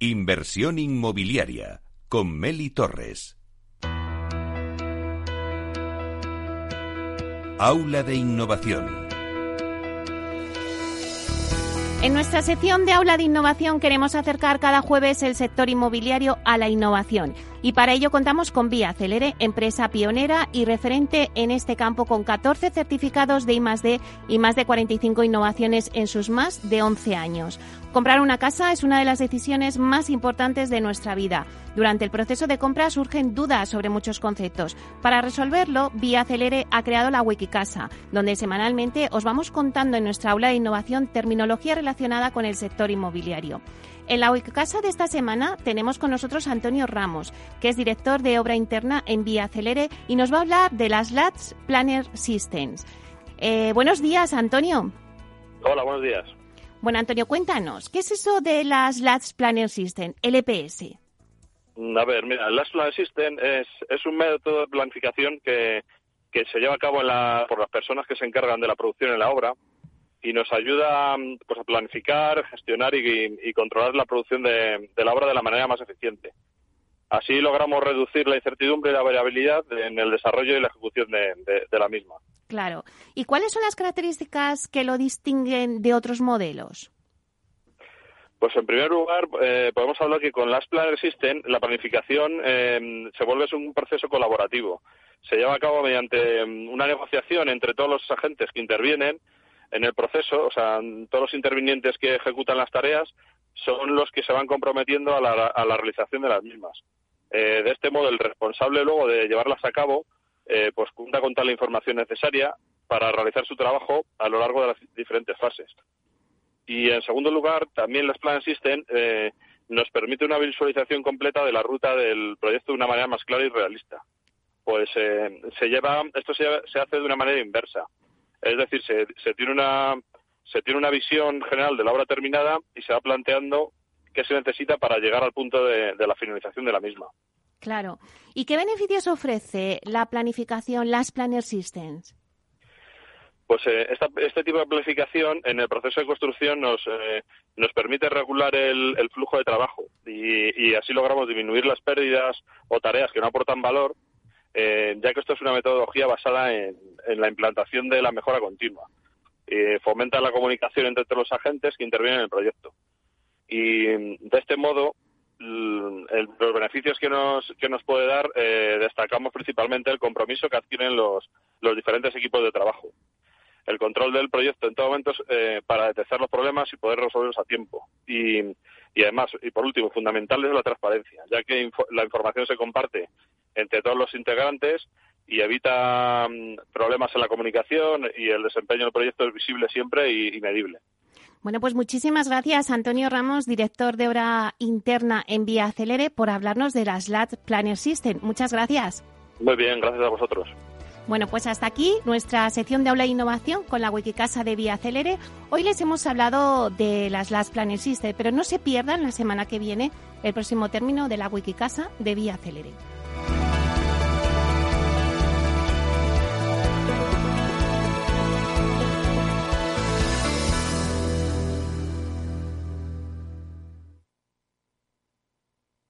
Inversión inmobiliaria con Meli Torres. Aula de Innovación. En nuestra sección de Aula de Innovación queremos acercar cada jueves el sector inmobiliario a la innovación. Y para ello contamos con Vía Celere, empresa pionera y referente en este campo con 14 certificados de I+D y más de 45 innovaciones en sus más de 11 años. Comprar una casa es una de las decisiones más importantes de nuestra vida. Durante el proceso de compra surgen dudas sobre muchos conceptos. Para resolverlo, Vía Celere ha creado la Wikicasa, donde semanalmente os vamos contando en nuestra aula de innovación terminología relacionada con el sector inmobiliario. En la Wikicasa de esta semana tenemos con nosotros a Antonio Ramos, que es director de obra interna en Vía Celere y nos va a hablar de las LATS Planner Systems. Eh, buenos días, Antonio. Hola, buenos días. Bueno, Antonio, cuéntanos, ¿qué es eso de las LATS Planner System, LPS? Mm, a ver, mira, Last Planner System es, es un método de planificación que, que se lleva a cabo en la, por las personas que se encargan de la producción en la obra y nos ayuda pues, a planificar, gestionar y, controlar la producción de, la obra de la manera más eficiente. Así logramos reducir la incertidumbre y la variabilidad en el desarrollo y la ejecución de, la misma. Claro. ¿Y cuáles son las características que lo distinguen de otros modelos? Pues en primer lugar, eh, podemos hablar que con Last Planner System la planificación eh, se vuelve un proceso colaborativo. Se lleva a cabo mediante mm, una negociación entre todos los agentes que intervienen en el proceso, o sea, todos los intervinientes que ejecutan las tareas son los que se van comprometiendo a la, realización de las mismas. Eh, de este modo, el responsable luego de llevarlas a cabo, eh, pues cuenta con toda la información necesaria para realizar su trabajo a lo largo de las diferentes fases. Y en segundo lugar, también las Plan System eh, nos permite una visualización completa de la ruta del proyecto de una manera más clara y realista. Pues se lleva, esto se hace de una manera inversa. Es decir, se, tiene una se tiene una visión general de la obra terminada y se va planteando qué se necesita para llegar al punto de, la finalización de la misma. Claro. ¿Y qué beneficios ofrece la planificación, las Planner Systems? Pues eh, este tipo de planificación en el proceso de construcción nos, eh, nos permite regular el, flujo de trabajo y, así logramos disminuir las pérdidas o tareas que no aportan valor eh, ya que esto es una metodología basada en, la implantación de la mejora continua. fomenta la comunicación entre todos los agentes que intervienen en el proyecto. Y de este modo, los beneficios que nos, que nos puede dar, eh, destacamos principalmente el compromiso que adquieren los, los diferentes equipos de trabajo. El control del proyecto en todo momento eh, para detectar los problemas y poder resolverlos a tiempo. Y, y además, y por último, fundamental es la transparencia, ya que la información se comparte entre todos los integrantes y evita mm, problemas en la comunicación y el desempeño del proyecto es visible siempre y, medible. Bueno, pues muchísimas gracias, Antonio Ramos, director de obra interna en Vía Acelere, por hablarnos de las LAT Planner System. Muchas gracias. Muy bien, gracias a vosotros. Bueno, pues hasta aquí nuestra sección de aula e innovación con la Wikicasa de Vía Acelere. Hoy les hemos hablado de las LAT Planner System, pero no se pierdan la semana que viene el próximo término de la Wikicasa de Vía Acelere.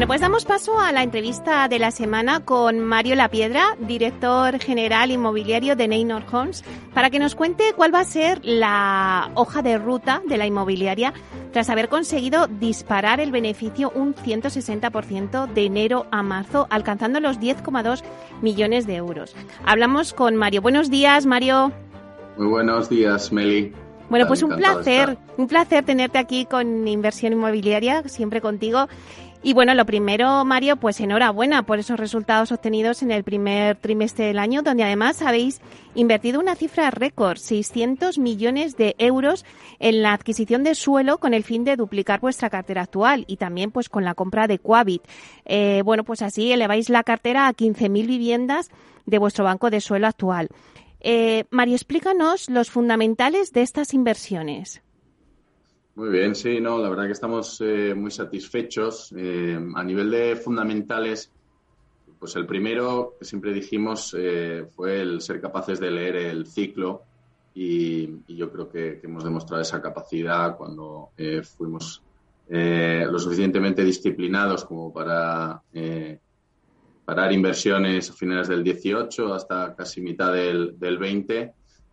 Bueno, pues damos paso a la entrevista de la semana con Mario Lapiedra, director general inmobiliario de Neynor Homes, para que nos cuente cuál va a ser la hoja de ruta de la inmobiliaria tras haber conseguido disparar el beneficio un 160% de enero a marzo, alcanzando los 10,2 millones de euros. Hablamos con Mario. Buenos días, Mario. Muy buenos días, Meli. Bueno, pues un placer, un placer tenerte aquí con Inversión Inmobiliaria, siempre contigo. Y bueno, lo primero, Mario, pues enhorabuena por esos resultados obtenidos en el primer trimestre del año, donde además habéis invertido una cifra récord, 600 millones de euros en la adquisición de suelo con el fin de duplicar vuestra cartera actual y también pues con la compra de Coavit. Eh, bueno, pues así eleváis la cartera a 15.000 viviendas de vuestro banco de suelo actual. Eh, Mario, explícanos los fundamentales de estas inversiones. Muy bien, sí, no, la verdad que estamos eh, muy satisfechos. Eh, a nivel de fundamentales, pues el primero que siempre dijimos eh, fue el ser capaces de leer el ciclo y, yo creo que, hemos demostrado esa capacidad cuando fuimos lo suficientemente disciplinados como para parar inversiones a finales del 18 hasta casi mitad del, del 20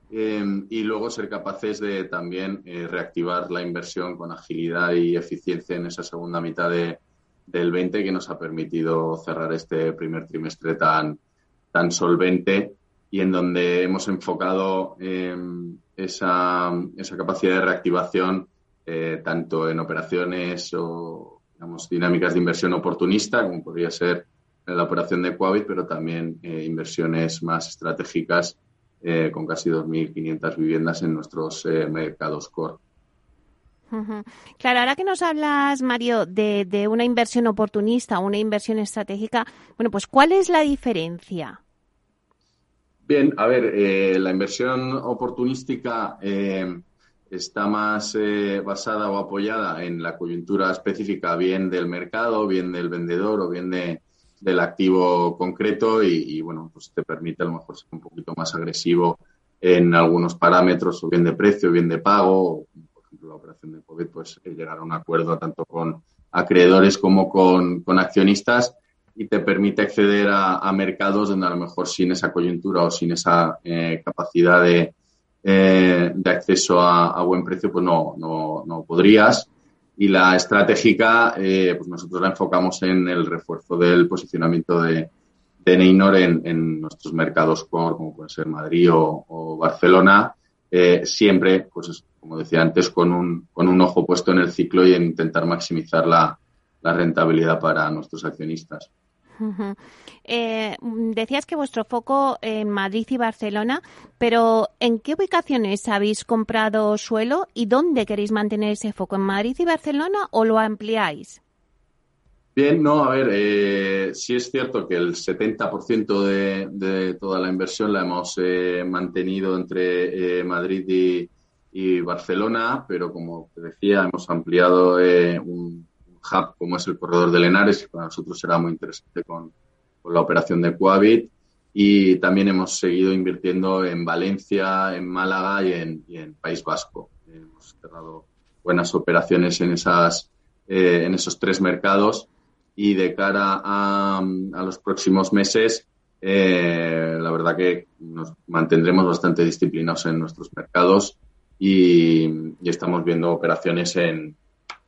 Em, y luego ser capaces de también eh, reactivar la inversión con agilidad y eficiencia en esa segunda mitad de, del 20 que nos ha permitido cerrar este primer trimestre tan, tan solvente y en donde hemos enfocado em, esa, esa, capacidad de reactivación eh, tanto en operaciones o digamos, dinámicas de inversión oportunista, como podría ser la operación de Quabit, pero también eh, inversiones más estratégicas eh, con casi 2.500 viviendas en nuestros eh, mercados core. Claro, ahora que nos hablas, Mario, de, una inversión oportunista, una inversión estratégica, bueno, pues ¿cuál es la diferencia? Bien, a ver, eh, la inversión oportunística está más basada o apoyada en la coyuntura específica, bien del mercado, bien del vendedor o bien de, del activo concreto y, bueno, pues te permite a lo mejor ser un poquito más agresivo en algunos parámetros, o bien de precio, o bien de pago, por ejemplo la operación de COVID, pues eh, llegar a un acuerdo tanto con acreedores como con, accionistas y te permite acceder a, mercados donde a lo mejor sin esa coyuntura o sin esa eh, capacidad de, eh, de acceso a, a, buen precio, pues no, no, no podrías. Y la estratégica, eh, pues nosotros la enfocamos en el refuerzo del posicionamiento de, de Neynor en, nuestros mercados core, como puede ser Madrid o, Barcelona, eh, siempre, pues como decía antes, con un, con un ojo puesto en el ciclo y en intentar maximizar la rentabilidad para nuestros accionistas. Eh, decías que vuestro foco en Madrid y Barcelona, pero ¿en qué ubicaciones habéis comprado suelo y dónde queréis mantener ese foco? ¿En Madrid y Barcelona o lo ampliáis? Bien, no, a ver, eh, sí es cierto que el 70% de, de, toda la inversión la hemos eh, mantenido entre Madrid y, Barcelona, pero como te decía, hemos ampliado un, hub como es el corredor de Lenares, para nosotros será muy interesante con, la operación de Coavit. Y también hemos seguido invirtiendo en Valencia, en Málaga y en, País Vasco. Hemos cerrado buenas operaciones en, esas, eh, en esos tres mercados y de cara a, los próximos meses, eh, la verdad que nos mantendremos bastante disciplinados en nuestros mercados y estamos viendo operaciones en,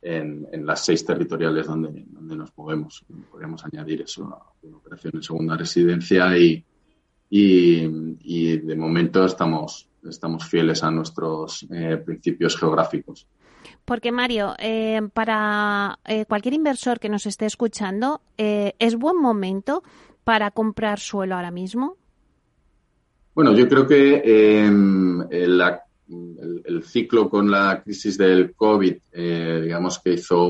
en, las seis territoriales donde, donde nos movemos. Podríamos añadir eso a una operación en segunda residencia y, y, de momento estamos, estamos fieles a nuestros eh, principios geográficos. Porque, Mario, eh, para eh, cualquier inversor que nos esté escuchando, ¿es buen momento para comprar suelo ahora mismo? Bueno, yo creo que la el, ciclo con la crisis del COVID, eh, digamos que hizo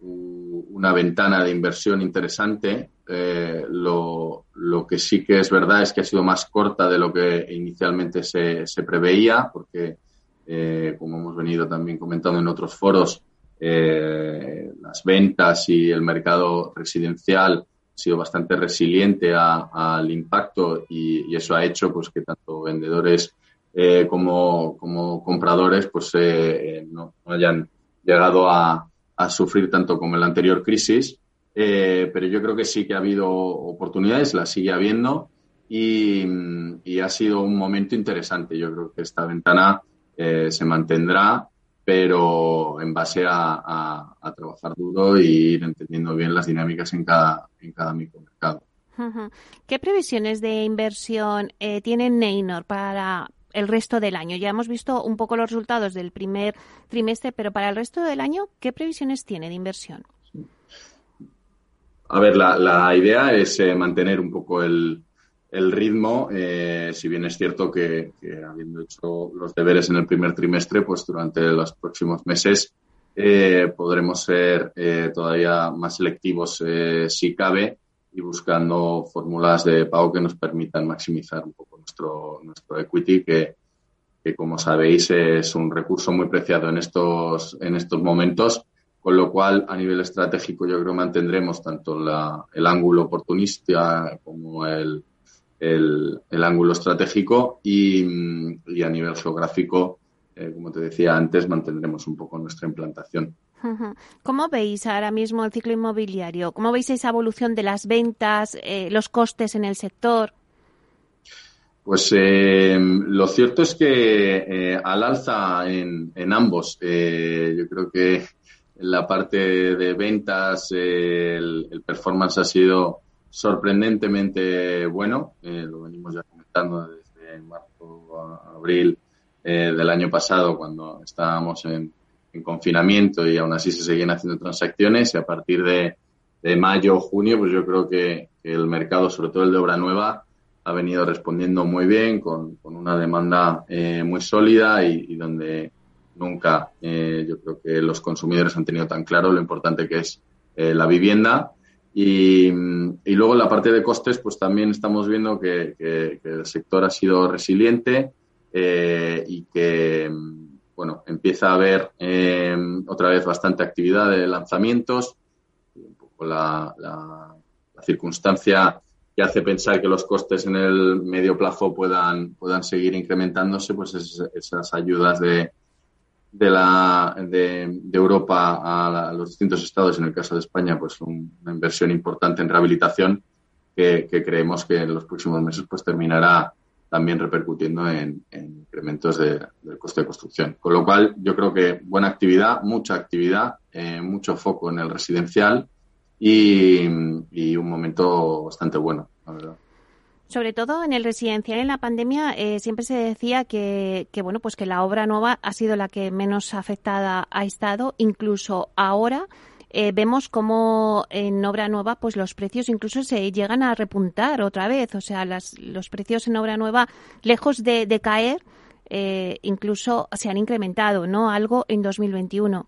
una ventana de inversión interesante. Eh, lo, que sí que es verdad es que ha sido más corta de lo que inicialmente se, preveía, porque, eh, como hemos venido también comentando en otros foros, las ventas y el mercado residencial sido bastante resiliente al impacto y, y, eso ha hecho pues que tanto vendedores eh, como, como, compradores pues eh, eh, no, hayan llegado a, sufrir tanto como en la anterior crisis. pero yo creo que sí que ha habido oportunidades, las sigue habiendo y, ha sido un momento interesante. Yo creo que esta ventana se mantendrá, pero en base a, trabajar duro y ir entendiendo bien las dinámicas en cada, en cada micromercado. ¿Qué previsiones de inversión tiene Neynor para, el resto del año. Ya hemos visto un poco los resultados del primer trimestre, pero para el resto del año, ¿qué previsiones tiene de inversión? A ver, la, idea es eh, mantener un poco el, ritmo, eh, si bien es cierto que, habiendo hecho los deberes en el primer trimestre, pues durante los próximos meses eh, podremos ser todavía más selectivos si cabe y buscando fórmulas de pago que nos permitan maximizar un poco nuestro, nuestro equity, que, que como sabéis es un recurso muy preciado en estos, en estos momentos, con lo cual a nivel estratégico yo creo mantendremos tanto la, el ángulo oportunista como el, el, ángulo estratégico y, y, a nivel geográfico, eh, como te decía antes, mantendremos un poco nuestra implantación. ¿Cómo veis ahora mismo el ciclo inmobiliario? ¿Cómo veis esa evolución de las ventas, eh, los costes en el sector? Pues eh, lo cierto es que eh, al alza en, en ambos. Eh, yo creo que en la parte de ventas el, el, performance ha sido sorprendentemente bueno. lo venimos ya comentando desde marzo a abril del año pasado, cuando estábamos en, en, confinamiento y aún así se seguían haciendo transacciones. Y a partir de, de mayo o junio, pues yo creo que, que el mercado, sobre todo el de obra nueva, ha venido respondiendo muy bien, con, con una demanda eh, muy sólida y, y donde nunca eh, yo creo que los consumidores han tenido tan claro lo importante que es eh, la vivienda. Y, y, luego en la parte de costes, pues también estamos viendo que, que, que el sector ha sido resiliente eh, y que bueno empieza a haber eh, otra vez bastante actividad de lanzamientos. Un poco la, circunstancia que hace pensar que los costes en el medio plazo puedan, puedan seguir incrementándose, pues es, esas ayudas de, de, la, de, Europa a, los distintos estados, en el caso de España, pues un, una inversión importante en rehabilitación que, que, creemos que en los próximos meses pues terminará también repercutiendo en, en incrementos de, del coste de construcción. Con lo cual, yo creo que buena actividad, mucha actividad, eh, mucho foco en el residencial y, y un momento bastante bueno, la verdad sobre todo en el residencial en la pandemia eh, siempre se decía que, que, bueno pues que la obra nueva ha sido la que menos afectada ha estado incluso ahora eh, vemos como en obra nueva pues los precios incluso se llegan a repuntar otra vez o sea las, los precios en obra nueva lejos de, de caer eh, incluso se han incrementado no algo en 2021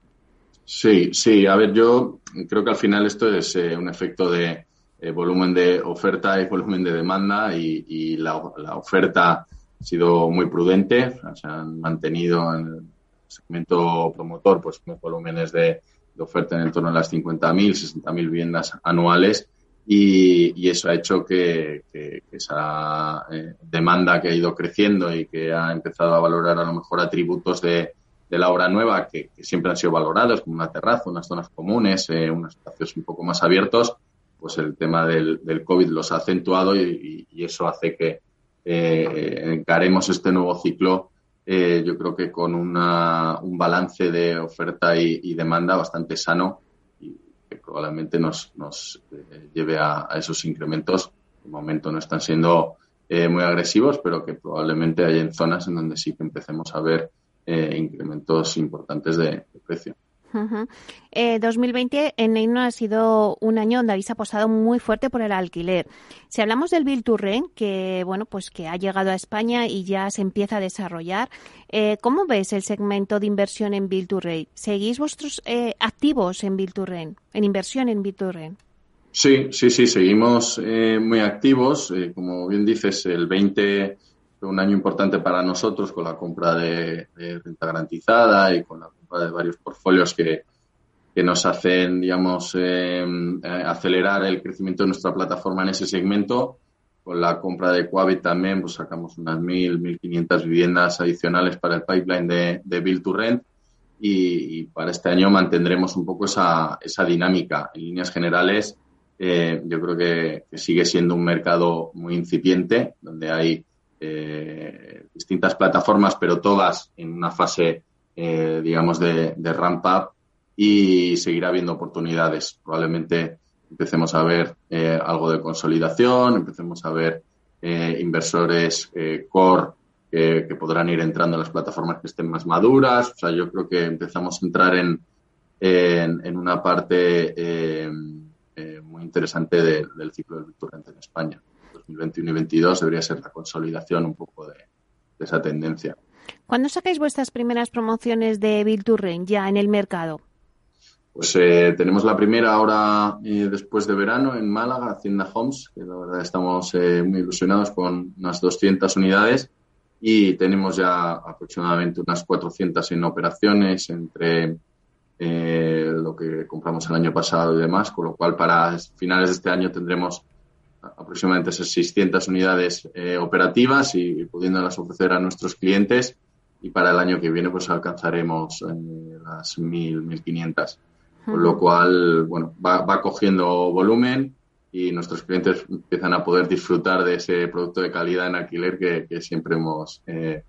Sí, sí. A ver, yo creo que al final esto es eh, un efecto de volumen de oferta y volumen de demanda y, y la, la, oferta ha sido muy prudente. Se han mantenido en el segmento promotor pues unos volúmenes de, de oferta en torno a las 50.000, 60.000 viviendas anuales y, eso ha hecho que, esa eh, demanda que ha ido creciendo y que ha empezado a valorar a lo mejor atributos de la obra nueva que, siempre han sido valorados, como una terraza, unas zonas comunes, eh, unos espacios un poco más abiertos, pues el tema del, COVID los ha acentuado y eso hace que eh, encaremos este nuevo ciclo, eh, yo creo que con una, un balance de oferta y, demanda bastante sano y que probablemente nos, nos eh, lleve a, esos incrementos. De momento no están siendo eh, muy agresivos, pero que probablemente hay en zonas en donde sí que empecemos a ver eh, incrementos importantes de precio. Uh -huh. eh, 2020 en Neino ha sido un año donde habéis apostado muy fuerte por el alquiler. Si hablamos del Rent, que bueno, pues que ha llegado a España y ya se empieza a desarrollar, eh, ¿cómo ves el segmento de inversión en Rent? ¿Seguís vuestros eh, activos en Rent, en inversión en Rent? Sí, sí, sí, seguimos eh, muy activos. Eh, como bien dices, el 20 fue un año importante para nosotros con la compra de, de, renta garantizada y con la compra de varios portfolios que, que nos hacen, digamos, eh, acelerar el crecimiento de nuestra plataforma en ese segmento. Con la compra de Quabit también, pues sacamos unas 1.000, 1.500 viviendas adicionales para el pipeline de, de Build to Rent. Y, y, para este año mantendremos un poco esa, esa dinámica. En líneas generales, eh, yo creo que, que sigue siendo un mercado muy incipiente, donde hay eh, distintas plataformas, pero todas en una fase, eh, digamos, de, de, ramp up y seguirá habiendo oportunidades. Probablemente empecemos a ver eh, algo de consolidación, empecemos a ver inversores core que, podrán ir entrando a las plataformas que estén más maduras. O sea, yo creo que empezamos a entrar en, en, en una parte muy interesante de, del ciclo del Victorrente en España. 2021 y 2022 debería ser la consolidación un poco de, de esa tendencia. ¿Cuándo sacáis vuestras primeras promociones de Bill to Rent ya en el mercado? Pues eh, tenemos la primera ahora eh, después de verano en Málaga, Hacienda Homes, que la verdad estamos eh, muy ilusionados con unas 200 unidades y tenemos ya aproximadamente unas 400 en operaciones entre lo que compramos el año pasado y demás, con lo cual para finales de este año tendremos aproximadamente esas 600 unidades eh, operativas y, pudiéndolas ofrecer a nuestros clientes y para el año que viene pues alcanzaremos eh, las 1.000, 1.500. Con lo cual, bueno, va, va cogiendo volumen y nuestros clientes empiezan a poder disfrutar de ese producto de calidad en alquiler que, siempre hemos eh,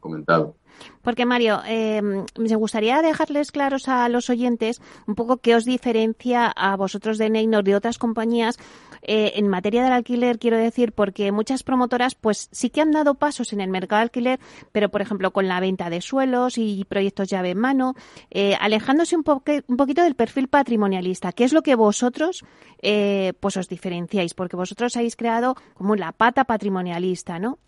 comentado. Porque Mario, eh, me gustaría dejarles claros a los oyentes un poco qué os diferencia a vosotros de Neynor de otras compañías eh, en materia del alquiler, quiero decir, porque muchas promotoras pues sí que han dado pasos en el mercado de alquiler, pero por ejemplo con la venta de suelos y proyectos llave en mano, eh, alejándose un, un, poquito del perfil patrimonialista. ¿Qué es lo que vosotros eh, pues os diferenciáis? Porque vosotros habéis creado como la pata patrimonialista, ¿no?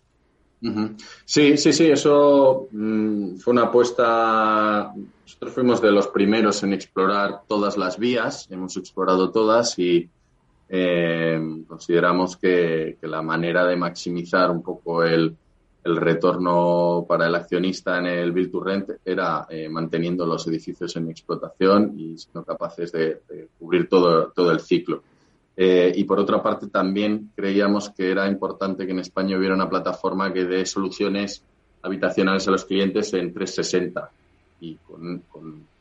Sí, sí, sí, eso mm, fue una apuesta. Nosotros fuimos de los primeros en explorar todas las vías, hemos explorado todas y eh, consideramos que, la manera de maximizar un poco el, retorno para el accionista en el Build Rent era eh, manteniendo los edificios en explotación y siendo capaces de, cubrir todo, todo el ciclo. Eh, y por otra parte, también creíamos que era importante que en España hubiera una plataforma que dé soluciones habitacionales a los clientes en 360. Y con,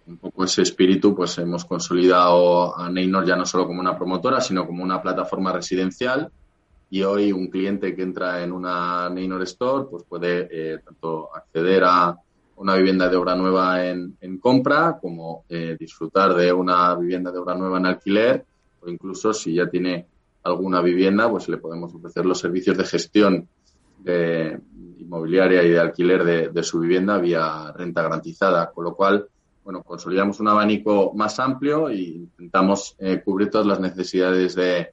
un poco ese espíritu, pues hemos consolidado a Neynor ya no solo como una promotora, sino como una plataforma residencial. Y hoy un cliente que entra en una Neynor Store, pues puede eh, tanto acceder a una vivienda de obra nueva en, compra, como eh, disfrutar de una vivienda de obra nueva en alquiler o incluso si ya tiene alguna vivienda, pues le podemos ofrecer los servicios de gestión de inmobiliaria y de alquiler de, su vivienda vía renta garantizada, con lo cual, bueno, consolidamos un abanico más amplio e intentamos eh, cubrir todas las necesidades de,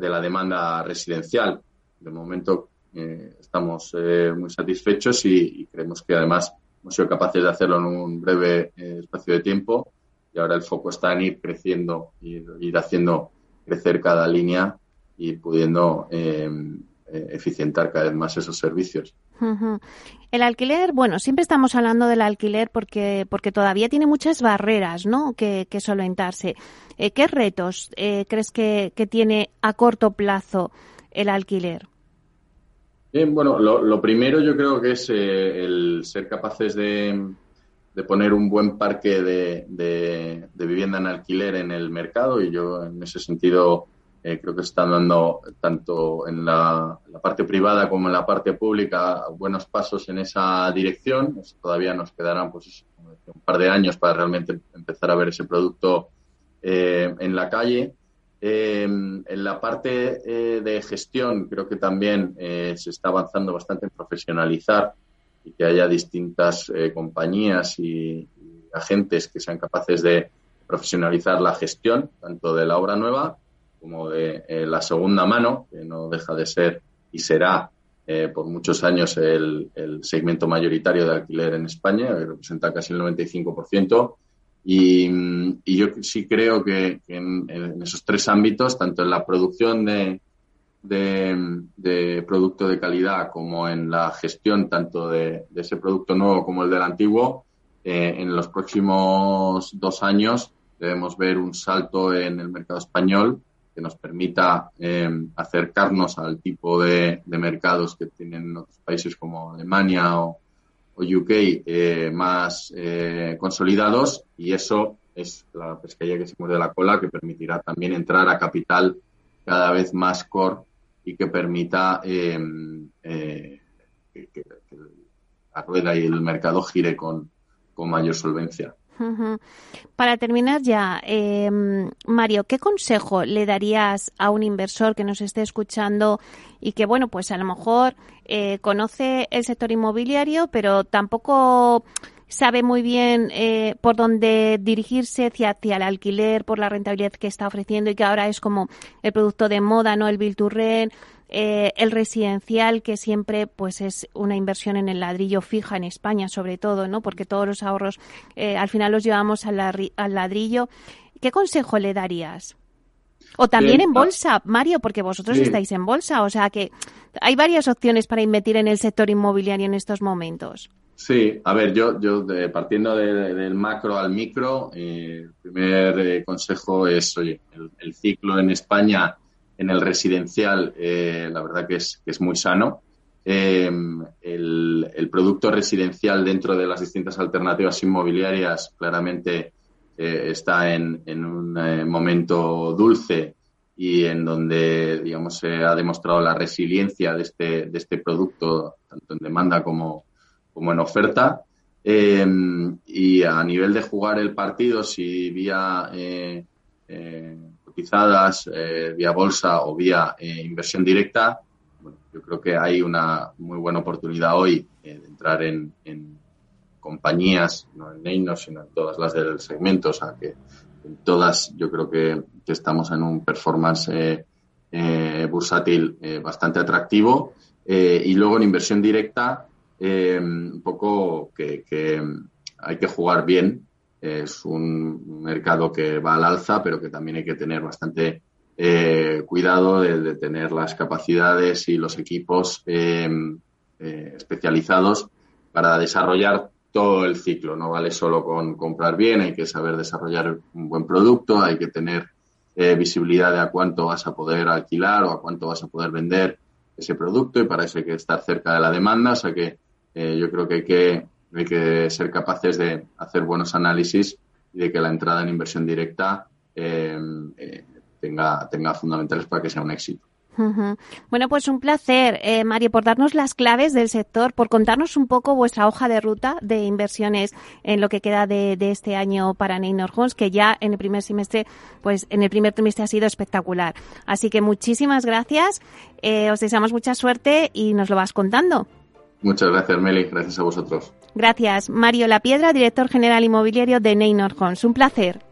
la demanda residencial. De momento eh, estamos eh, muy satisfechos y, creemos que además hemos sido capaces de hacerlo en un breve espacio de tiempo y ahora el foco está en ir creciendo, ir, ir haciendo crecer cada línea y pudiendo em, eh, eficientar cada vez más esos servicios. El alquiler, bueno, siempre estamos hablando del alquiler porque, porque todavía tiene muchas barreras, ¿no? Que, que solventarse. Eh, ¿Qué retos eh, crees que, que, tiene a corto plazo el alquiler? Bien, bueno, lo, lo primero yo creo que es el ser capaces de, de poner un buen parque de, de, vivienda en alquiler en el mercado y yo en ese sentido eh, creo que están dando tanto en la, parte privada como en la parte pública buenos pasos en esa dirección. todavía nos quedarán pues, un par de años para realmente empezar a ver ese producto eh, en la calle. Eh, en la parte de gestión creo que también se está avanzando bastante en profesionalizar y que haya distintas eh, compañías y, agentes que sean capaces de profesionalizar la gestión, tanto de la obra nueva como de eh, la segunda mano, que no deja de ser y será eh, por muchos años el, segmento mayoritario de alquiler en España, que representa casi el 95%. Y, y yo sí creo que, en, esos tres ámbitos, tanto en la producción de, de, producto de calidad como en la gestión tanto de, ese producto nuevo como el del antiguo, eh, en los próximos dos años debemos ver un salto en el mercado español que nos permita eh, acercarnos al tipo de, mercados que tienen otros países como Alemania o, UK eh, más consolidados y eso es la pesquería que se muerde la cola que permitirá también entrar a capital cada vez más core y que permita em, eh, que, la rueda y el mercado gire con, mayor solvencia. Para terminar ya, em, Mario, ¿qué consejo le darías a un inversor que nos esté escuchando y que, bueno, pues a lo mejor eh, conoce el sector inmobiliario, pero tampoco sabe muy bien eh, por dónde dirigirse hacia, hacia, el alquiler, por la rentabilidad que está ofreciendo y que ahora es como el producto de moda, ¿no? El Bill to Rent, eh, el residencial, que siempre pues es una inversión en el ladrillo fija en España, sobre todo, ¿no? Porque todos los ahorros eh, al final los llevamos al, al ladrillo. ¿Qué consejo le darías? O también en bolsa, Mario, porque vosotros estáis en bolsa, o sea que hay varias opciones para invertir en el sector inmobiliario en estos momentos. Sí, a ver, yo, yo partiendo del macro al micro, eh, el primer eh, consejo es, oye, el, ciclo en España en el residencial, eh, la verdad que es, que es muy sano. Em, el, el, producto residencial dentro de las distintas alternativas inmobiliarias claramente está en, en un momento dulce y en donde, digamos, se ha demostrado la resiliencia de este, de este producto, tanto en demanda como, como en oferta. Eh, y a nivel de jugar el partido, si vía eh, eh, cotizadas, vía bolsa o vía inversión directa, bueno, yo creo que hay una muy buena oportunidad hoy de entrar en, compañías, no en Neinos, sino en todas las del segmento, o sea que en todas yo creo que, estamos en un performance bursátil bastante atractivo. y luego en inversión directa, eh, un poco que, hay que jugar bien. Es un mercado que va al alza, pero que también hay que tener bastante eh, cuidado de, tener las capacidades y los equipos eh, especializados para desarrollar todo el ciclo. No vale solo con comprar bien, hay que saber desarrollar un buen producto, hay que tener visibilidad de a cuánto vas a poder alquilar o a cuánto vas a poder vender ese producto y para eso hay que estar cerca de la demanda. O sea que eh, yo creo que hay, que hay que ser capaces de hacer buenos análisis y de que la entrada en inversión directa eh, eh, tenga, tenga fundamentales para que sea un éxito. Bueno, pues un placer, Mario, por darnos las claves del sector, por contarnos un poco vuestra hoja de ruta de inversiones en lo que queda de, este año para Neynor Homes, que ya en el primer semestre, pues en el primer trimestre ha sido espectacular. Así que muchísimas gracias, os deseamos mucha suerte y nos lo vas contando. Muchas gracias, Meli. Gracias a vosotros. Gracias. Mario La Piedra, director general inmobiliario de Neynor Homes. Un placer.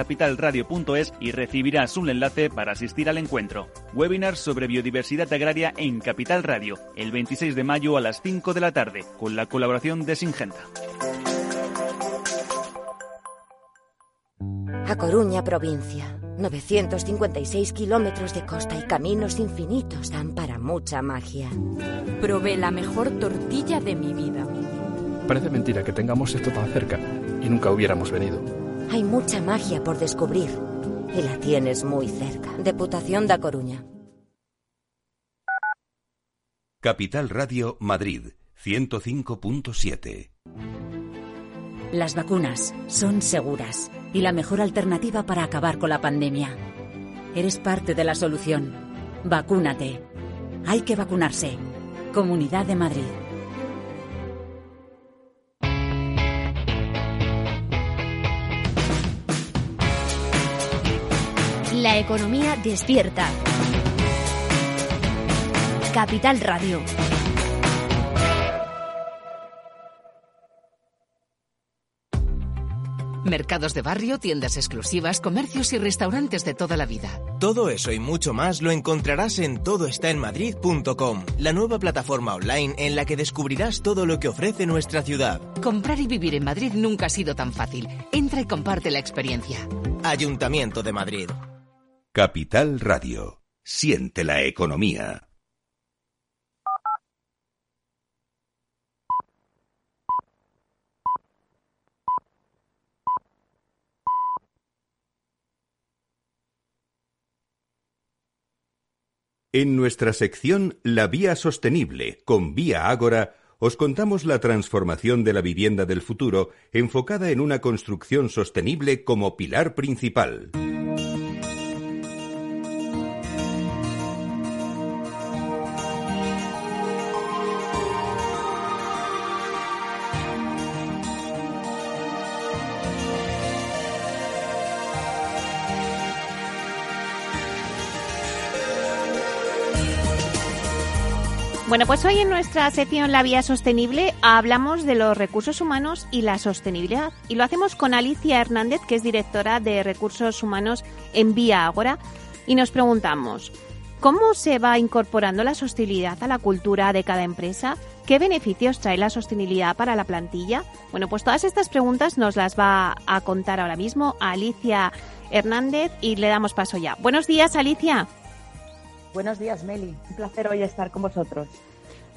capitalradio.es y recibirás un enlace para asistir al encuentro. Webinar sobre biodiversidad agraria en Capital Radio, el 26 de mayo a las 5 de la tarde, con la colaboración de Singenta. A Coruña, provincia. 956 kilómetros de costa y caminos infinitos dan para mucha magia. Probé la mejor tortilla de mi vida. Parece mentira que tengamos esto tan cerca y nunca hubiéramos venido. Hay mucha magia por descubrir y la tienes muy cerca. Deputación da Coruña. Capital Radio Madrid 105.7 Las vacunas son seguras y la mejor alternativa para acabar con la pandemia. Eres parte de la solución. Vacúnate. Hay que vacunarse. Comunidad de Madrid. La economía despierta. Capital Radio. Mercados de barrio, tiendas exclusivas, comercios y restaurantes de toda la vida. Todo eso y mucho más lo encontrarás en todoestaenmadrid.com, la nueva plataforma online en la que descubrirás todo lo que ofrece nuestra ciudad. Comprar y vivir en Madrid nunca ha sido tan fácil. Entra y comparte la experiencia. Ayuntamiento de Madrid. Capital Radio. Siente la economía. En nuestra sección La Vía Sostenible con Vía Ágora os contamos la transformación de la vivienda del futuro enfocada en una construcción sostenible como pilar principal. Bueno, pues hoy en nuestra sección La Vía Sostenible hablamos de los recursos humanos y la sostenibilidad. Y lo hacemos con Alicia Hernández, que es directora de Recursos Humanos en Vía Ágora. Y nos preguntamos, ¿cómo se va incorporando la sostenibilidad a la cultura de cada empresa? ¿Qué beneficios trae la sostenibilidad para la plantilla? Bueno, pues todas estas preguntas nos las va a contar ahora mismo Alicia Hernández y le damos paso ya. Buenos días, Alicia. Buenos días, Meli. Un placer hoy estar con vosotros.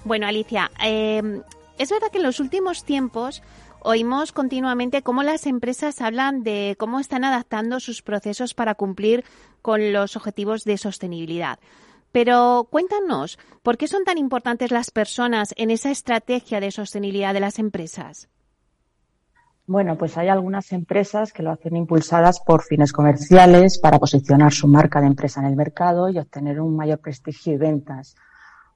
Bueno, Alicia, em, es verdad que en los últimos tiempos oímos continuamente cómo las empresas hablan de cómo están adaptando sus procesos para cumplir con los objetivos de sostenibilidad. Pero cuéntanos, ¿por qué son tan importantes las personas en esa estrategia de sostenibilidad de las empresas? Bueno, pues hay algunas empresas que lo hacen impulsadas por fines comerciales para posicionar su marca de empresa en el mercado y obtener un mayor prestigio y ventas.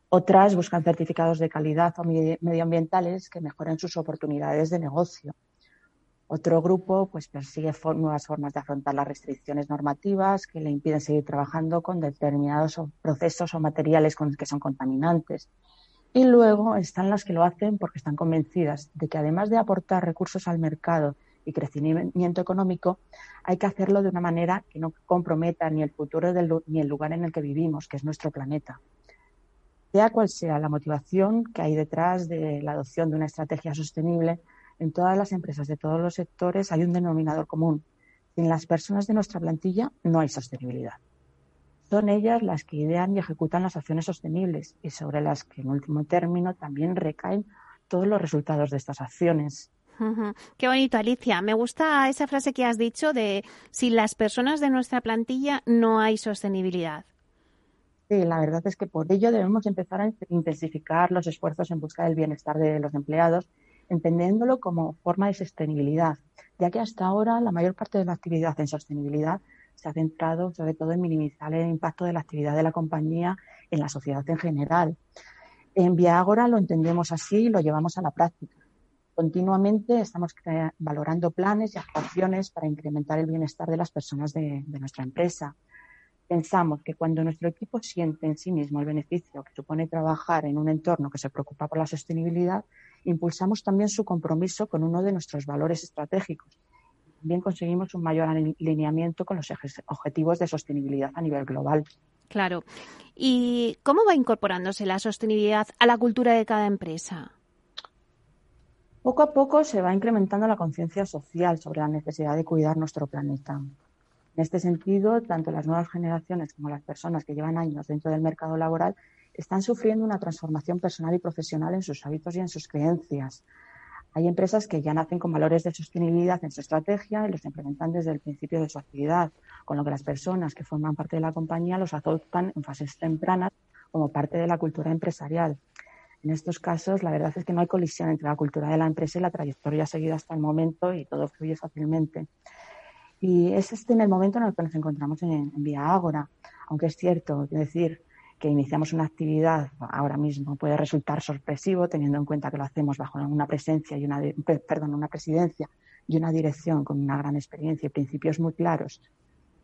Otras buscan certificados de calidad o medioambientales que mejoren sus oportunidades de negocio. Otro grupo pues persigue nuevas formas de afrontar las restricciones normativas que le impiden seguir trabajando con determinados procesos o materiales que son contaminantes. Y luego están las que lo hacen porque están convencidas de que además de aportar recursos al mercado y crecimiento económico, hay que hacerlo de una manera que no comprometa ni el futuro ni el lugar en el que vivimos, que es nuestro planeta. Sea cual sea la motivación que hay detrás de la adopción de una estrategia sostenible, en todas las empresas de todos los sectores hay un denominador común. Sin las personas de nuestra plantilla no hay sostenibilidad. Son ellas las que idean y ejecutan las acciones sostenibles y sobre las que, en último término, también recaen todos los resultados de estas acciones. Qué bonito, Alicia. Me gusta esa frase que has dicho de sin las personas de nuestra plantilla no hay sostenibilidad. Sí, la verdad es que por ello debemos empezar a intensificar los esfuerzos en busca del bienestar de los empleados, entendiéndolo como forma de sostenibilidad, ya que hasta ahora la mayor parte de la actividad en sostenibilidad se ha centrado sobre todo en minimizar el impacto de la actividad de la compañía en la sociedad en general. En Viagora lo entendemos así y lo llevamos a la práctica. Continuamente estamos valorando planes y actuaciones para incrementar el bienestar de las personas de nuestra empresa. Pensamos que cuando nuestro equipo siente en sí mismo el beneficio que supone trabajar en un entorno que se preocupa por la sostenibilidad, impulsamos también su compromiso con uno de nuestros valores estratégicos, también conseguimos un mayor alineamiento con los objetivos de sostenibilidad a nivel global. Claro. ¿Y cómo va incorporándose la sostenibilidad a la cultura de cada empresa? Poco a poco se va incrementando la conciencia social sobre la necesidad de cuidar nuestro planeta. En este sentido, tanto las nuevas generaciones como las personas que llevan años dentro del mercado laboral están sufriendo una transformación personal y profesional en sus hábitos y en sus creencias, hay empresas que ya nacen con valores de sostenibilidad en su estrategia y los implementan desde el principio de su actividad, con lo que las personas que forman parte de la compañía los adoptan en fases tempranas como parte de la cultura empresarial. En estos casos, la verdad es que no hay colisión entre la cultura de la empresa y la trayectoria seguida hasta el momento y todo fluye fácilmente. Y es este en el momento en el que nos encontramos en, en Vía Ágora. Aunque es cierto, es decir, que iniciamos una actividad ahora mismo puede resultar sorpresivo teniendo en cuenta que lo hacemos bajo una presencia y una perdón, una presidencia y una dirección con una gran experiencia y principios muy claros.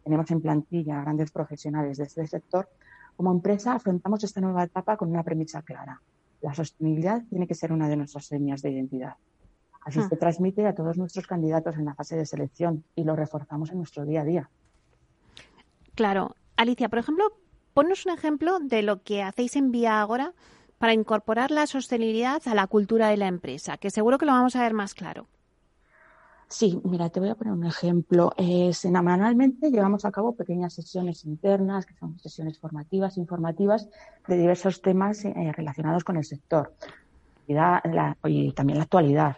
Tenemos en plantilla grandes profesionales de este sector. Como empresa afrontamos esta nueva etapa con una premisa clara. La sostenibilidad tiene que ser una de nuestras señas de identidad. Así se transmite a todos nuestros candidatos en la fase de selección y lo reforzamos en nuestro día a día. Claro. Alicia, por ejemplo, ponnos un ejemplo de lo que hacéis en Vía Agora para incorporar la sostenibilidad a la cultura de la empresa, que seguro que lo vamos a ver más claro. Sí, mira, te voy a poner un ejemplo. Eh, semanalmente llevamos a cabo pequeñas sesiones internas, que son sesiones formativas, informativas, de diversos temas eh, relacionados con el sector y también la actualidad.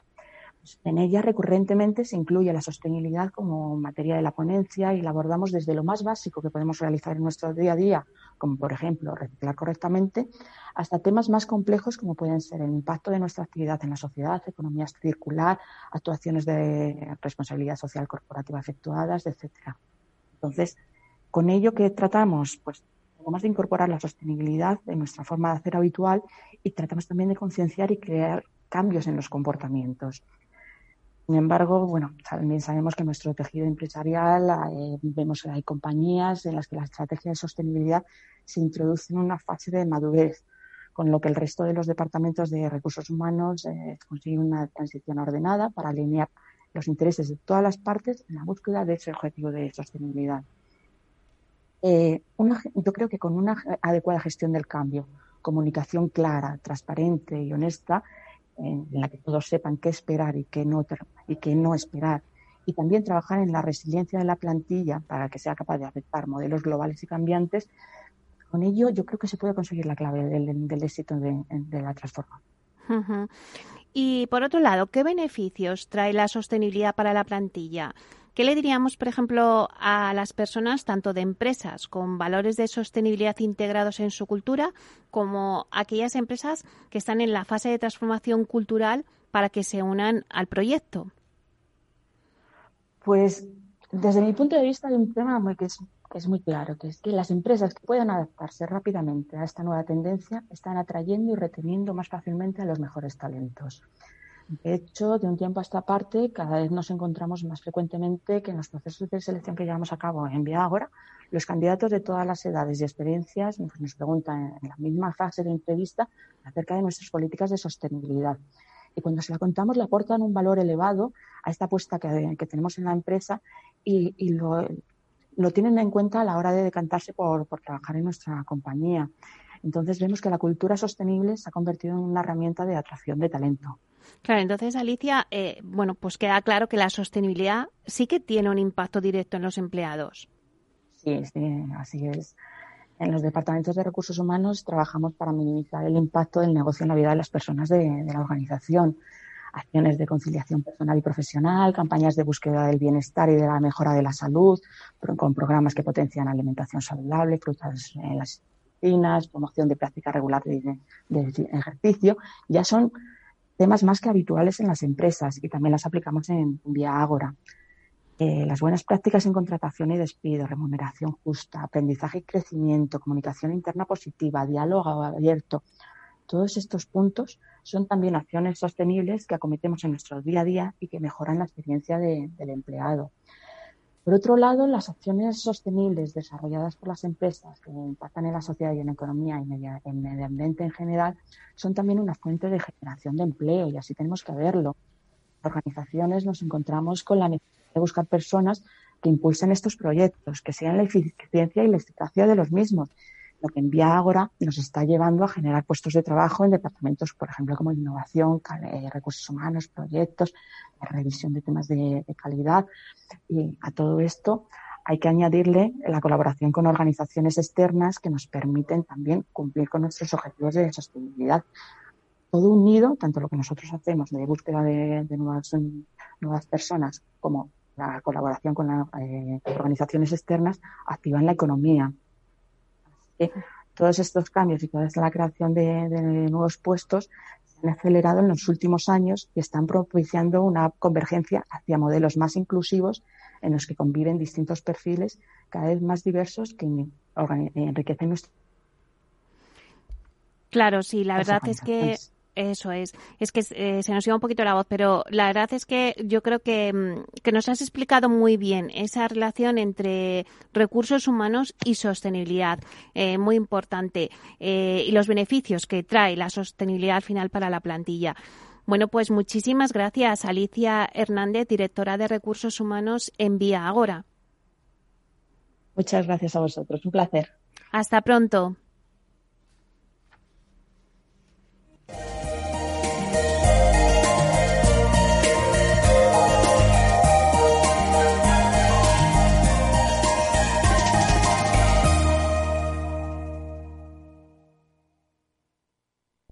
En ella recurrentemente se incluye la sostenibilidad como materia de la ponencia y la abordamos desde lo más básico que podemos realizar en nuestro día a día, como por ejemplo reciclar correctamente, hasta temas más complejos como pueden ser el impacto de nuestra actividad en la sociedad, economía circular, actuaciones de responsabilidad social corporativa efectuadas, etcétera. Entonces, con ello que tratamos, pues además de incorporar la sostenibilidad en nuestra forma de hacer habitual y tratamos también de concienciar y crear cambios en los comportamientos. Sin embargo, bueno, también sabemos que nuestro tejido empresarial eh, vemos que hay compañías en las que la estrategia de sostenibilidad se introduce en una fase de madurez, con lo que el resto de los departamentos de recursos humanos eh, una transición ordenada para alinear los intereses de todas las partes en la búsqueda de ese objetivo de sostenibilidad. Eh, yo creo que con una adecuada gestión del cambio, comunicación clara, transparente y honesta, en la que todos sepan qué esperar y qué no, y qué no esperar. Y también trabajar en la resiliencia de la plantilla para que sea capaz de aceptar modelos globales y cambiantes. Con ello, yo creo que se puede conseguir la clave del, éxito de, la transformación. Y por otro lado, ¿qué beneficios trae la sostenibilidad para la plantilla? ¿Qué le diríamos, por ejemplo, a las personas, tanto de empresas con valores de sostenibilidad integrados en su cultura, como aquellas empresas que están en la fase de transformación cultural para que se unan al proyecto? Pues desde mi punto de vista hay un tema que, es, que es muy claro, que es que las empresas que puedan adaptarse rápidamente a esta nueva tendencia están atrayendo y reteniendo más fácilmente a los mejores talentos. De hecho, de un tiempo a esta parte, cada vez nos encontramos más frecuentemente que en los procesos de selección que llevamos a cabo en Viagora, los candidatos de todas las edades y experiencias nos preguntan en la misma fase de entrevista acerca de nuestras políticas de sostenibilidad. Y cuando se la contamos, le aportan un valor elevado a esta apuesta que, tenemos en la empresa y, lo, tienen en cuenta a la hora de decantarse por trabajar en nuestra compañía. Entonces vemos que la cultura sostenible se ha convertido en una herramienta de atracción de talento. Claro, entonces Alicia, eh, bueno, pues queda claro que la sostenibilidad sí que tiene un impacto directo en los empleados. Sí, sí, así es. En los departamentos de recursos humanos trabajamos para minimizar el impacto del negocio en la vida de las personas de, la organización. Acciones de conciliación personal y profesional, campañas de búsqueda del bienestar y de la mejora de la salud, con programas que potencian alimentación saludable, frutas en las promoción de práctica regular de ejercicio, ya son temas más que habituales en las empresas y también las aplicamos en Vía Ágora. Eh, las buenas prácticas en contratación y despido, remuneración justa, aprendizaje y crecimiento, comunicación interna positiva, diálogo abierto, todos estos puntos son también acciones sostenibles que acometemos en nuestro día a día y que mejoran la experiencia del empleado. Por otro lado, las acciones sostenibles desarrolladas por las empresas que impactan en la sociedad y en la economía y en el medio ambiente en general son también una fuente de generación de empleo y así tenemos que verlo. Las organizaciones nos encontramos con la necesidad de buscar personas que impulsen estos proyectos, que sean la eficiencia y la eficacia de los mismos lo que en Vía Agora nos está llevando a generar puestos de trabajo en departamentos, por ejemplo, como innovación, eh, recursos humanos, proyectos, revisión de temas de, calidad. Y a todo esto hay que añadirle la colaboración con organizaciones externas que nos permiten también cumplir con nuestros objetivos de sostenibilidad. Todo unido, tanto lo que nosotros hacemos de búsqueda de, nuevas, nuevas personas como la colaboración con las eh, organizaciones externas, activan la economía, todos estos cambios y toda la creación de, nuevos puestos se han acelerado en los últimos años y están propiciando una convergencia hacia modelos más inclusivos en los que conviven distintos perfiles cada vez más diversos que enriquecen nuestro. Claro, sí, la verdad es que eso es. Es que eh, se nos iba un poquito la voz, pero la verdad es que yo creo que, mm, que, nos has explicado muy bien esa relación entre recursos humanos y sostenibilidad, eh, muy importante, eh, y los beneficios que trae la sostenibilidad al final para la plantilla. Bueno, pues muchísimas gracias, Alicia Hernández, directora de Recursos Humanos en Vía Agora. Muchas gracias a vosotros, un placer. Hasta pronto.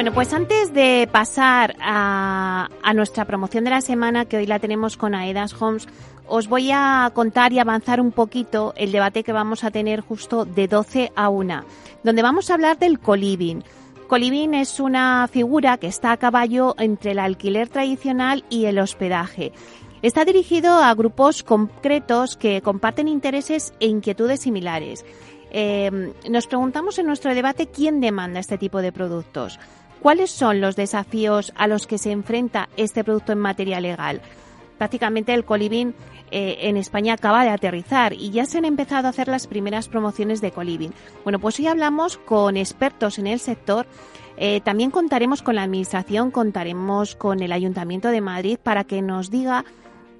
Bueno, pues antes de pasar a, nuestra promoción de la semana, que hoy la tenemos con Aedas Homes, os voy a contar y avanzar un poquito el debate que vamos a tener justo de 12 a 1, donde vamos a hablar del coliving. Coliving es una figura que está a caballo entre el alquiler tradicional y el hospedaje. Está dirigido a grupos concretos que comparten intereses e inquietudes similares. Eh, nos preguntamos en nuestro debate quién demanda este tipo de productos. ¿Cuáles son los desafíos a los que se enfrenta este producto en materia legal? Prácticamente el coliving eh, en España acaba de aterrizar y ya se han empezado a hacer las primeras promociones de coliving. Bueno, pues hoy hablamos con expertos en el sector. Eh, también contaremos con la Administración, contaremos con el Ayuntamiento de Madrid para que nos diga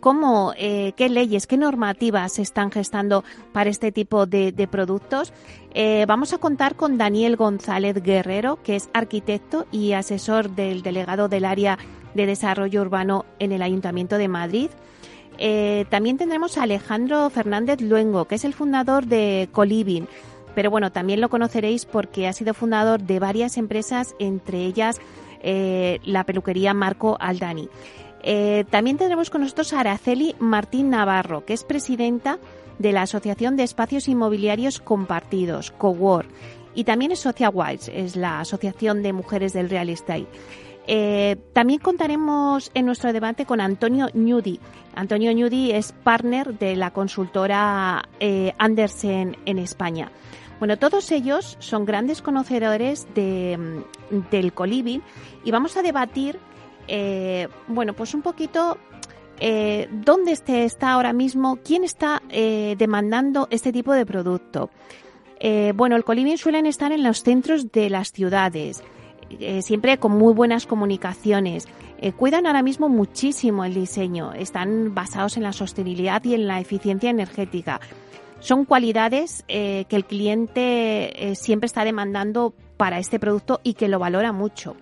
cómo, eh, qué leyes, qué normativas se están gestando para este tipo de, productos. Eh, vamos a contar con Daniel González Guerrero, que es arquitecto y asesor del delegado del área de desarrollo urbano en el Ayuntamiento de Madrid. Eh, también tendremos a Alejandro Fernández Luengo, que es el fundador de Coliving. Pero bueno, también lo conoceréis porque ha sido fundador de varias empresas, entre ellas la peluquería Marco Aldani. Eh, también tendremos con nosotros a Araceli Martín Navarro, que es presidenta de la Asociación de Espacios Inmobiliarios Compartidos, CoWork. Y también es Socia Wise, es la Asociación de Mujeres del Real Estate. Eh, también contaremos en nuestro debate con Antonio Nudi. Antonio Nudi es partner de la consultora eh, Andersen en España. Bueno, todos ellos son grandes conocedores mm, del coliving y vamos a debatir, eh, bueno, pues un poquito eh, dónde este está ahora mismo, quién está eh, demandando este tipo de producto. Eh, bueno, el coliving suelen estar en los centros de las ciudades. Siempre con muy buenas comunicaciones. Cuidan ahora mismo muchísimo el diseño, están basados en la sostenibilidad y en la eficiencia energética. Son cualidades que el cliente siempre está demandando para este producto y que lo valora mucho.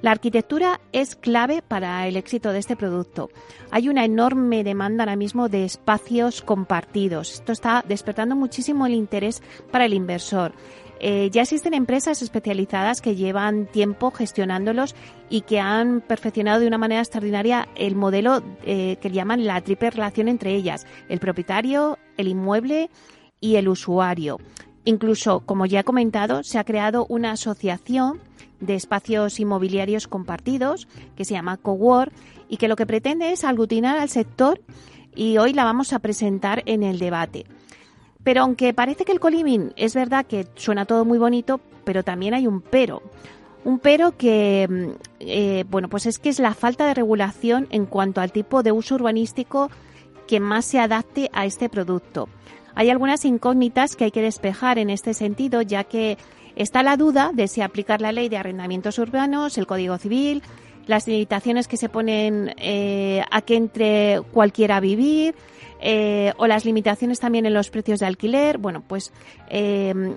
La arquitectura es clave para el éxito de este producto. Hay una enorme demanda ahora mismo de espacios compartidos. Esto está despertando muchísimo el interés para el inversor. Eh, ya existen empresas especializadas que llevan tiempo gestionándolos y que han perfeccionado de una manera extraordinaria el modelo eh, que llaman la triple relación entre ellas, el propietario, el inmueble y el usuario. Incluso, como ya he comentado, se ha creado una asociación de espacios inmobiliarios compartidos que se llama Cowork y que lo que pretende es aglutinar al sector y hoy la vamos a presentar en el debate. Pero aunque parece que el coliving es verdad que suena todo muy bonito, pero también hay un pero. Un pero que, mm, eh, bueno, pues es que es la falta de regulación en cuanto al tipo de uso urbanístico que más se adapte a este producto. Hay algunas incógnitas que hay que despejar en este sentido, ya que está la duda de si aplicar la ley de arrendamientos urbanos, el Código Civil, las limitaciones que se ponen eh, a que entre cualquiera a vivir, eh, o las limitaciones también en los precios de alquiler. Bueno, pues eh,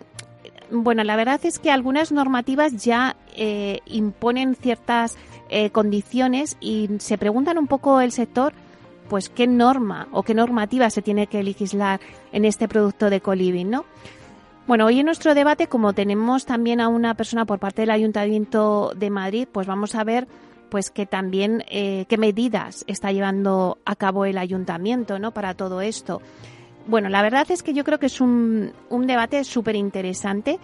bueno, la verdad es que algunas normativas ya eh, imponen ciertas eh, condiciones y se preguntan un poco el sector pues qué norma o qué normativa se tiene que legislar en este producto de coliving, ¿no? Bueno, hoy en nuestro debate, como tenemos también a una persona por parte del Ayuntamiento de Madrid, pues vamos a ver pues que también eh, qué medidas está llevando a cabo el ayuntamiento ¿no? para todo esto. Bueno, la verdad es que yo creo que es un, un debate súper interesante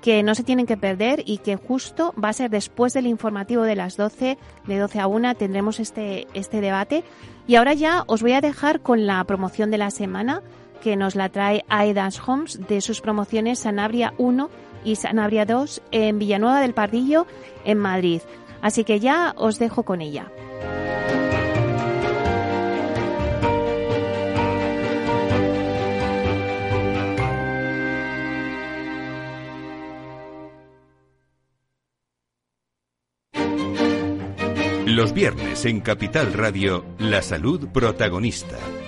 que no se tienen que perder y que justo va a ser después del informativo de las 12, de 12 a 1, tendremos este, este debate. Y ahora ya os voy a dejar con la promoción de la semana que nos la trae Aedas Homes de sus promociones Sanabria 1 y Sanabria 2 en Villanueva del Pardillo, en Madrid. Así que ya os dejo con ella. Los viernes en Capital Radio, la salud protagonista.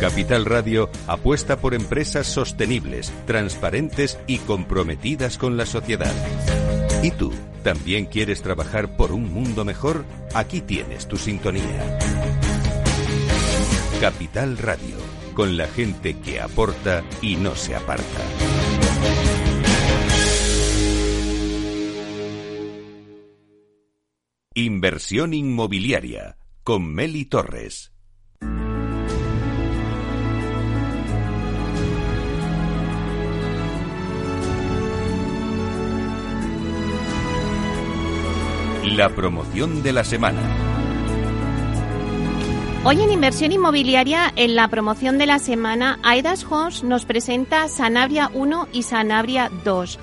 Capital Radio apuesta por empresas sostenibles, transparentes y comprometidas con la sociedad. ¿Y tú también quieres trabajar por un mundo mejor? Aquí tienes tu sintonía. Capital Radio, con la gente que aporta y no se aparta. Inversión inmobiliaria con Meli Torres. La promoción de la semana. Hoy en Inversión Inmobiliaria, en la promoción de la semana, Aidas Homes nos presenta Sanabria 1 y Sanabria 2.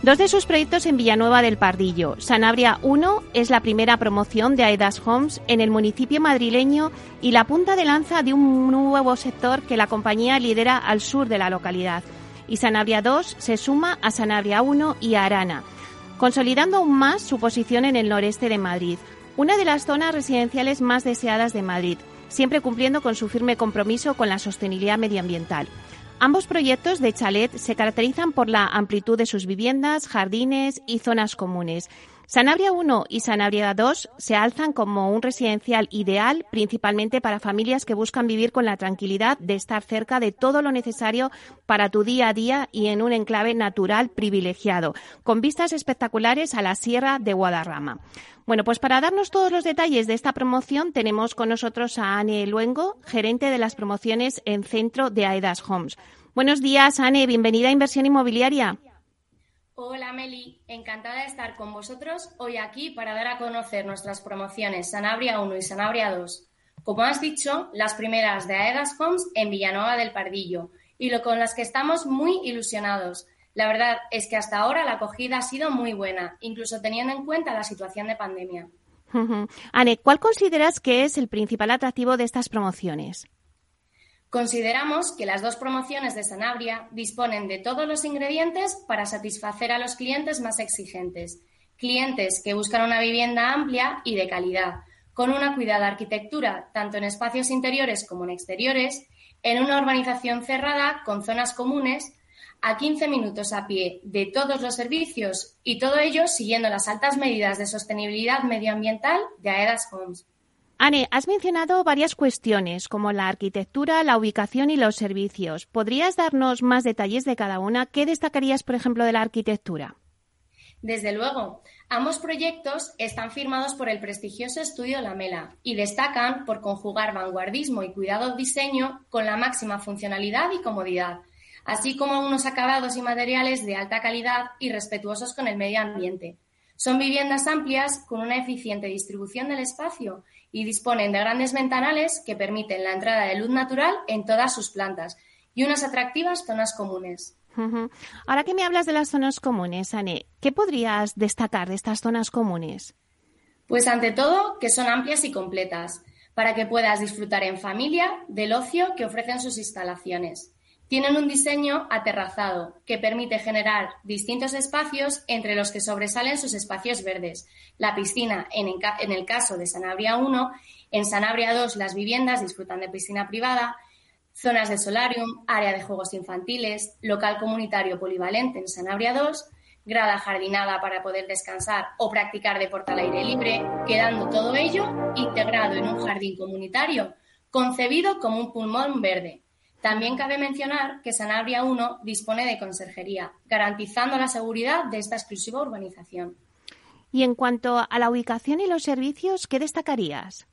Dos de sus proyectos en Villanueva del Pardillo. Sanabria 1 es la primera promoción de Aidas Homes en el municipio madrileño y la punta de lanza de un nuevo sector que la compañía lidera al sur de la localidad. Y Sanabria 2 se suma a Sanabria 1 y a Arana consolidando aún más su posición en el noreste de Madrid, una de las zonas residenciales más deseadas de Madrid, siempre cumpliendo con su firme compromiso con la sostenibilidad medioambiental. Ambos proyectos de chalet se caracterizan por la amplitud de sus viviendas, jardines y zonas comunes Sanabria 1 y Sanabria 2 se alzan como un residencial ideal principalmente para familias que buscan vivir con la tranquilidad de estar cerca de todo lo necesario para tu día a día y en un enclave natural privilegiado, con vistas espectaculares a la Sierra de Guadarrama. Bueno, pues para darnos todos los detalles de esta promoción tenemos con nosotros a Anne Luengo, gerente de las promociones en centro de Aedas Homes. Buenos días, Anne, bienvenida a Inversión Inmobiliaria. Hola Meli, encantada de estar con vosotros hoy aquí para dar a conocer nuestras promociones Sanabria 1 y Sanabria 2. Como has dicho, las primeras de Aedas Homes en Villanueva del Pardillo y lo con las que estamos muy ilusionados. La verdad es que hasta ahora la acogida ha sido muy buena, incluso teniendo en cuenta la situación de pandemia. Ane, ¿cuál consideras que es el principal atractivo de estas promociones? Consideramos que las dos promociones de Sanabria disponen de todos los ingredientes para satisfacer a los clientes más exigentes, clientes que buscan una vivienda amplia y de calidad, con una cuidada arquitectura tanto en espacios interiores como en exteriores, en una urbanización cerrada con zonas comunes, a 15 minutos a pie de todos los servicios y todo ello siguiendo las altas medidas de sostenibilidad medioambiental de AEDAS Homes. Anne, has mencionado varias cuestiones como la arquitectura, la ubicación y los servicios. ¿Podrías darnos más detalles de cada una? ¿Qué destacarías, por ejemplo, de la arquitectura? Desde luego, ambos proyectos están firmados por el prestigioso estudio Lamela y destacan por conjugar vanguardismo y cuidado diseño con la máxima funcionalidad y comodidad, así como unos acabados y materiales de alta calidad y respetuosos con el medio ambiente. Son viviendas amplias con una eficiente distribución del espacio y disponen de grandes ventanales que permiten la entrada de luz natural en todas sus plantas y unas atractivas zonas comunes. Ahora que me hablas de las zonas comunes, Anne, ¿qué podrías destacar de estas zonas comunes? Pues ante todo que son amplias y completas, para que puedas disfrutar en familia del ocio que ofrecen sus instalaciones. Tienen un diseño aterrazado que permite generar distintos espacios entre los que sobresalen sus espacios verdes. La piscina, en, el caso de Sanabria 1, en Sanabria 2 las viviendas disfrutan de piscina privada, zonas de solarium, área de juegos infantiles, local comunitario polivalente en Sanabria 2, grada jardinada para poder descansar o practicar deporte al aire libre, quedando todo ello integrado en un jardín comunitario concebido como un pulmón verde también cabe mencionar que Sanabria 1 dispone de conserjería, garantizando la seguridad de esta exclusiva urbanización. Y en cuanto a la ubicación y los servicios, ¿qué destacarías?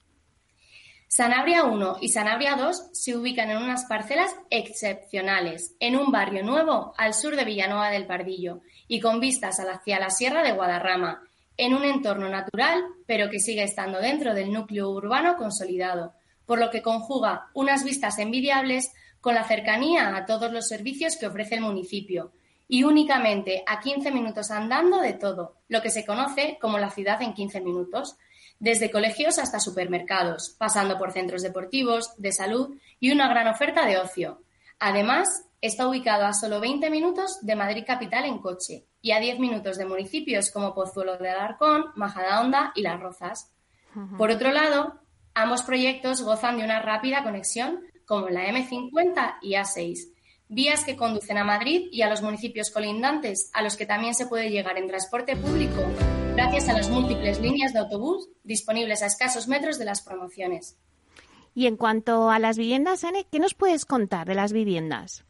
Sanabria 1 y Sanabria 2 se ubican en unas parcelas excepcionales, en un barrio nuevo al sur de Villanueva del Pardillo y con vistas hacia la Sierra de Guadarrama, en un entorno natural, pero que sigue estando dentro del núcleo urbano consolidado, por lo que conjuga unas vistas envidiables con la cercanía a todos los servicios que ofrece el municipio y únicamente a 15 minutos andando de todo, lo que se conoce como la ciudad en 15 minutos, desde colegios hasta supermercados, pasando por centros deportivos, de salud y una gran oferta de ocio. Además, está ubicado a solo 20 minutos de Madrid capital en coche y a 10 minutos de municipios como Pozuelo de Alarcón, Majadahonda y Las Rozas. Por otro lado, ambos proyectos gozan de una rápida conexión como la M50 y A6, vías que conducen a Madrid y a los municipios colindantes, a los que también se puede llegar en transporte público gracias a las múltiples líneas de autobús disponibles a escasos metros de las promociones. Y en cuanto a las viviendas, Anne, ¿qué nos puedes contar de las viviendas?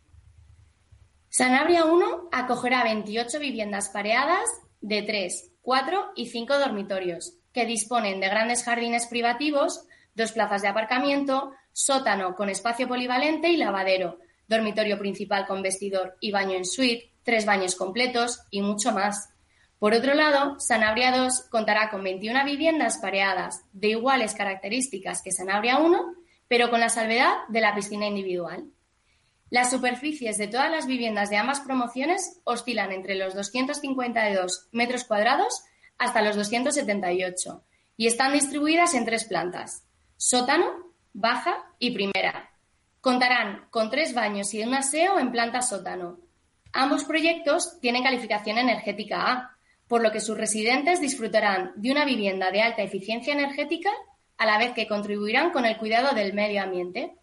Sanabria 1 acogerá 28 viviendas pareadas de 3, 4 y 5 dormitorios, que disponen de grandes jardines privativos, dos plazas de aparcamiento, sótano con espacio polivalente y lavadero, dormitorio principal con vestidor y baño en suite, tres baños completos y mucho más. Por otro lado, Sanabria 2 contará con 21 viviendas pareadas de iguales características que Sanabria 1, pero con la salvedad de la piscina individual. Las superficies de todas las viviendas de ambas promociones oscilan entre los 252 metros cuadrados hasta los 278 y están distribuidas en tres plantas. Sótano, baja y primera. Contarán con tres baños y un aseo en planta sótano. Ambos proyectos tienen calificación energética A, por lo que sus residentes disfrutarán de una vivienda de alta eficiencia energética a la vez que contribuirán con el cuidado del medio ambiente.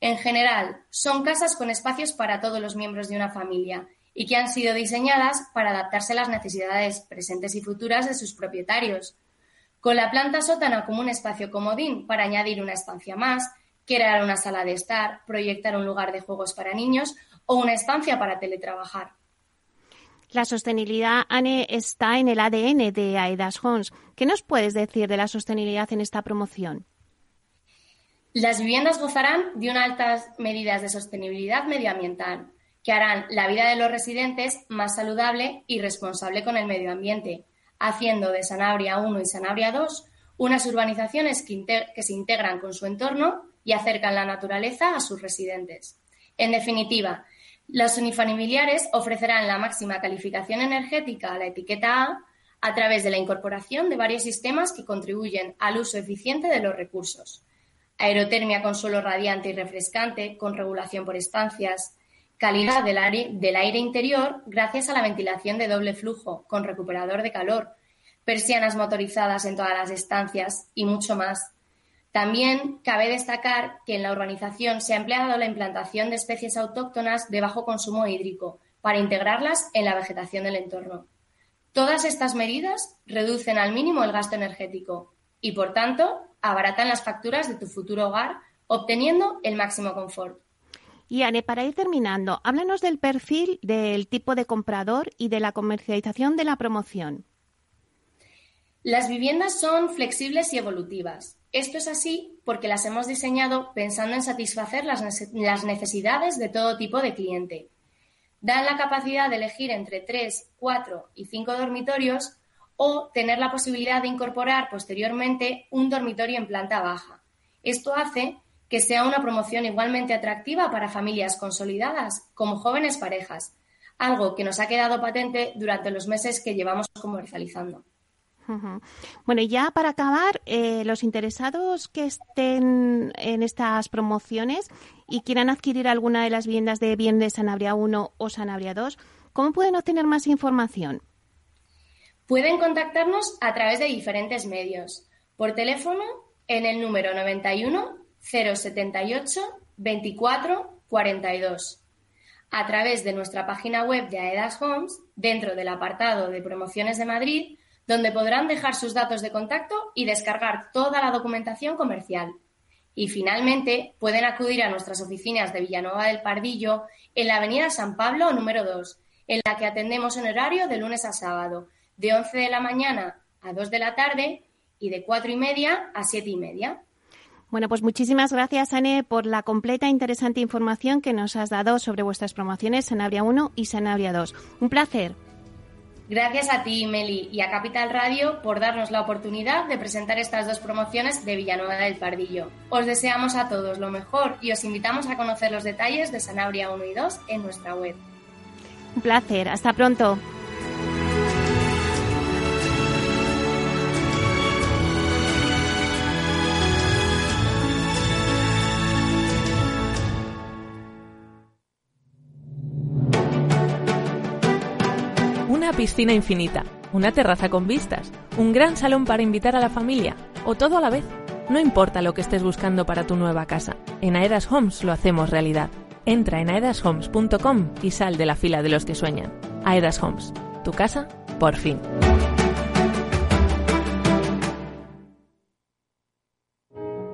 En general, son casas con espacios para todos los miembros de una familia y que han sido diseñadas para adaptarse a las necesidades presentes y futuras de sus propietarios con la planta sótana como un espacio comodín para añadir una estancia más, crear una sala de estar, proyectar un lugar de juegos para niños o una estancia para teletrabajar. La sostenibilidad, Anne, está en el ADN de Aedas Homes. ¿Qué nos puedes decir de la sostenibilidad en esta promoción? Las viviendas gozarán de unas altas medidas de sostenibilidad medioambiental que harán la vida de los residentes más saludable y responsable con el medio ambiente, haciendo de Sanabria 1 y Sanabria 2 unas urbanizaciones que, se integran con su entorno y acercan la naturaleza a sus residentes. En definitiva, los unifamiliares ofrecerán la máxima calificación energética a la etiqueta A a través de la incorporación de varios sistemas que contribuyen al uso eficiente de los recursos. Aerotermia con suelo radiante y refrescante, con regulación por estancias, calidad del aire, interior gracias a la ventilación de doble flujo con recuperador de calor, persianas motorizadas en todas las estancias y mucho más. También cabe destacar que en la urbanización se ha empleado la implantación de especies autóctonas de bajo consumo hídrico para integrarlas en la vegetación del entorno. Todas estas medidas reducen al mínimo el gasto energético y, por tanto, abaratan las facturas de tu futuro hogar, obteniendo el máximo confort. Y para ir terminando, háblanos del perfil del tipo de comprador y de la comercialización de la promoción. Las viviendas son flexibles y evolutivas. Esto es así porque las hemos diseñado pensando en satisfacer las necesidades de todo tipo de cliente. Dan la capacidad de elegir entre tres, cuatro y cinco dormitorios o tener la posibilidad de incorporar posteriormente un dormitorio en planta baja. Esto hace que sea una promoción igualmente atractiva para familias consolidadas como jóvenes parejas, algo que nos ha quedado patente durante los meses que llevamos comercializando. Bueno, y ya para acabar, eh, los interesados que estén en estas promociones y quieran adquirir alguna de las viviendas de bien de Sanabria 1 o Sanabria 2, ¿cómo pueden obtener más información? Pueden contactarnos a través de diferentes medios. Por teléfono, en el número 91 078 24 42. A través de nuestra página web de Aedas Homes, dentro del apartado de promociones de Madrid, donde podrán dejar sus datos de contacto y descargar toda la documentación comercial. Y finalmente, pueden acudir a nuestras oficinas de Villanueva del Pardillo en la Avenida San Pablo número 2, en la que atendemos en horario de lunes a sábado, de 11 de la mañana a 2 de la tarde y de 4 y media a 7 y media. Bueno, pues muchísimas gracias, Ane, por la completa e interesante información que nos has dado sobre vuestras promociones Sanabria 1 y Sanabria 2. Un placer. Gracias a ti, Meli, y a Capital Radio por darnos la oportunidad de presentar estas dos promociones de Villanueva del Pardillo. Os deseamos a todos lo mejor y os invitamos a conocer los detalles de Sanabria 1 y 2 en nuestra web. Un placer. Hasta pronto. Piscina infinita, una terraza con vistas, un gran salón para invitar a la familia, o todo a la vez. No importa lo que estés buscando para tu nueva casa, en Aedas Homes lo hacemos realidad. Entra en aedashomes.com y sal de la fila de los que sueñan. Aedas Homes, tu casa, por fin.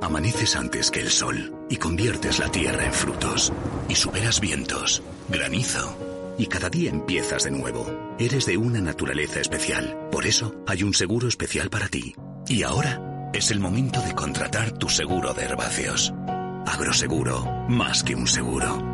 Amaneces antes que el sol y conviertes la tierra en frutos y superas vientos, granizo y cada día empiezas de nuevo. Eres de una naturaleza especial. Por eso hay un seguro especial para ti. Y ahora es el momento de contratar tu seguro de herbáceos. Agroseguro, más que un seguro.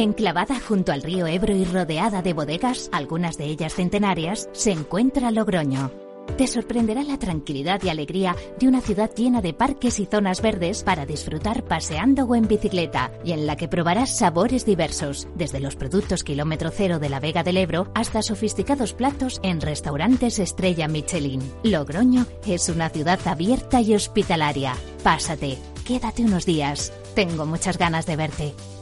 Enclavada junto al río Ebro y rodeada de bodegas, algunas de ellas centenarias, se encuentra Logroño. Te sorprenderá la tranquilidad y alegría de una ciudad llena de parques y zonas verdes para disfrutar paseando o en bicicleta y en la que probarás sabores diversos, desde los productos kilómetro cero de la Vega del Ebro hasta sofisticados platos en restaurantes estrella Michelin. Logroño es una ciudad abierta y hospitalaria. Pásate, quédate unos días. Tengo muchas ganas de verte